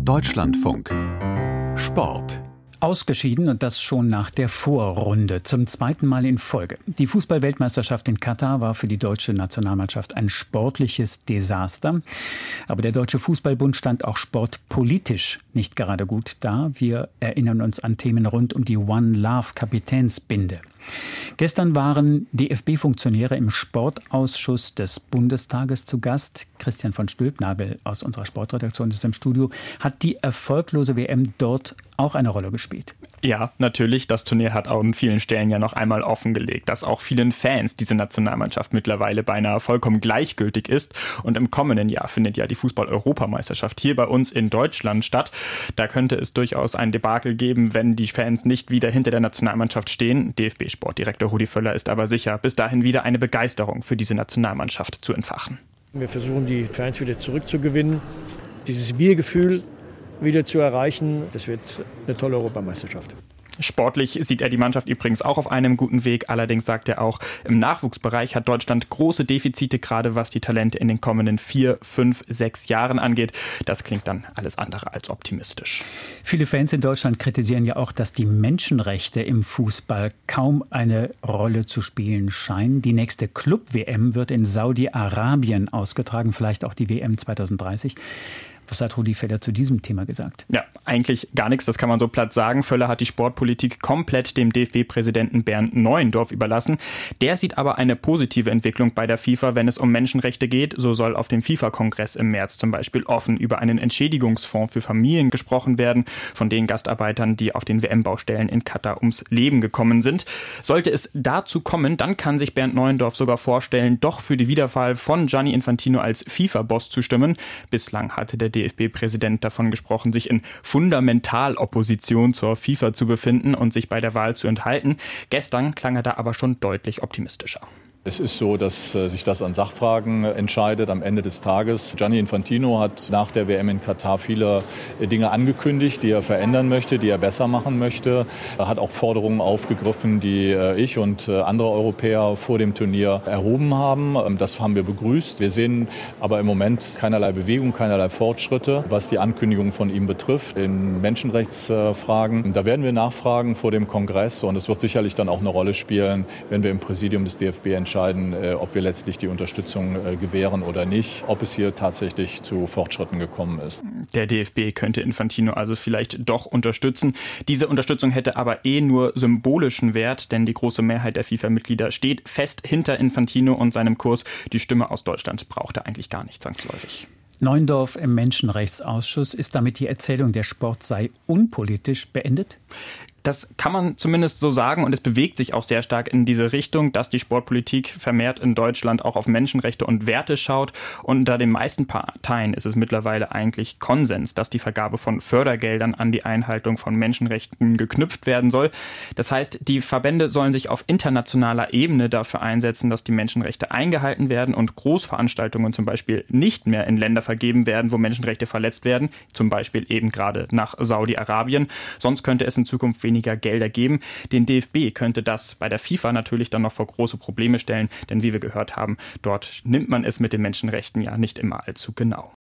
Deutschlandfunk Sport Ausgeschieden und das schon nach der Vorrunde, zum zweiten Mal in Folge. Die Fußballweltmeisterschaft in Katar war für die deutsche Nationalmannschaft ein sportliches Desaster. Aber der Deutsche Fußballbund stand auch sportpolitisch nicht gerade gut da. Wir erinnern uns an Themen rund um die One Love Kapitänsbinde. Gestern waren DFB-Funktionäre im Sportausschuss des Bundestages zu Gast. Christian von Stülpnagel aus unserer Sportredaktion ist im Studio. Hat die erfolglose WM dort auch eine Rolle gespielt? Ja, natürlich. Das Turnier hat auch an vielen Stellen ja noch einmal offengelegt, dass auch vielen Fans diese Nationalmannschaft mittlerweile beinahe vollkommen gleichgültig ist. Und im kommenden Jahr findet ja die Fußball-Europameisterschaft hier bei uns in Deutschland statt. Da könnte es durchaus ein Debakel geben, wenn die Fans nicht wieder hinter der Nationalmannschaft stehen. DFB-Sportdirektor Rudi Völler ist aber sicher, bis dahin wieder eine Begeisterung für diese Nationalmannschaft zu entfachen. Wir versuchen, die Fans wieder zurückzugewinnen. Dieses Wir-Gefühl wieder zu erreichen. Das wird eine tolle Europameisterschaft. Sportlich sieht er die Mannschaft übrigens auch auf einem guten Weg. Allerdings sagt er auch, im Nachwuchsbereich hat Deutschland große Defizite, gerade was die Talente in den kommenden vier, fünf, sechs Jahren angeht. Das klingt dann alles andere als optimistisch. Viele Fans in Deutschland kritisieren ja auch, dass die Menschenrechte im Fußball kaum eine Rolle zu spielen scheinen. Die nächste Club-WM wird in Saudi-Arabien ausgetragen, vielleicht auch die WM 2030. Was hat Rudi Völler zu diesem Thema gesagt? Ja, eigentlich gar nichts, das kann man so platt sagen. Völler hat die Sportpolitik komplett dem DFB-Präsidenten Bernd Neuendorf überlassen. Der sieht aber eine positive Entwicklung bei der FIFA, wenn es um Menschenrechte geht. So soll auf dem FIFA-Kongress im März zum Beispiel offen über einen Entschädigungsfonds für Familien gesprochen werden, von den Gastarbeitern, die auf den WM-Baustellen in Katar ums Leben gekommen sind. Sollte es dazu kommen, dann kann sich Bernd Neuendorf sogar vorstellen, doch für die Wiederwahl von Gianni Infantino als FIFA-Boss zu stimmen. Bislang hatte der DFB-Präsident davon gesprochen, sich in Fundamentalopposition zur FIFA zu befinden und sich bei der Wahl zu enthalten. Gestern klang er da aber schon deutlich optimistischer. Es ist so, dass äh, sich das an Sachfragen entscheidet am Ende des Tages. Gianni Infantino hat nach der WM in Katar viele äh, Dinge angekündigt, die er verändern möchte, die er besser machen möchte. Er hat auch Forderungen aufgegriffen, die äh, ich und andere Europäer vor dem Turnier erhoben haben. Ähm, das haben wir begrüßt. Wir sehen aber im Moment keinerlei Bewegung, keinerlei Fortschritte, was die Ankündigungen von ihm betrifft in Menschenrechtsfragen. Da werden wir nachfragen vor dem Kongress und es wird sicherlich dann auch eine Rolle spielen, wenn wir im Präsidium des DFB entscheiden, entscheiden, äh, ob wir letztlich die Unterstützung äh, gewähren oder nicht, ob es hier tatsächlich zu Fortschritten gekommen ist. Der DFB könnte Infantino also vielleicht doch unterstützen. Diese Unterstützung hätte aber eh nur symbolischen Wert, denn die große Mehrheit der FIFA-Mitglieder steht fest hinter Infantino und seinem Kurs. Die Stimme aus Deutschland braucht er eigentlich gar nicht zwangsläufig. Neundorf im Menschenrechtsausschuss. Ist damit die Erzählung, der Sport sei unpolitisch beendet? Das kann man zumindest so sagen und es bewegt sich auch sehr stark in diese Richtung, dass die Sportpolitik vermehrt in Deutschland auch auf Menschenrechte und Werte schaut. Und unter den meisten Parteien ist es mittlerweile eigentlich Konsens, dass die Vergabe von Fördergeldern an die Einhaltung von Menschenrechten geknüpft werden soll. Das heißt, die Verbände sollen sich auf internationaler Ebene dafür einsetzen, dass die Menschenrechte eingehalten werden und Großveranstaltungen zum Beispiel nicht mehr in Länder vergeben werden, wo Menschenrechte verletzt werden, zum Beispiel eben gerade nach Saudi-Arabien. Sonst könnte es in Zukunft weniger Gelder geben. Den DFB könnte das bei der FIFA natürlich dann noch vor große Probleme stellen, denn wie wir gehört haben, dort nimmt man es mit den Menschenrechten ja nicht immer allzu genau.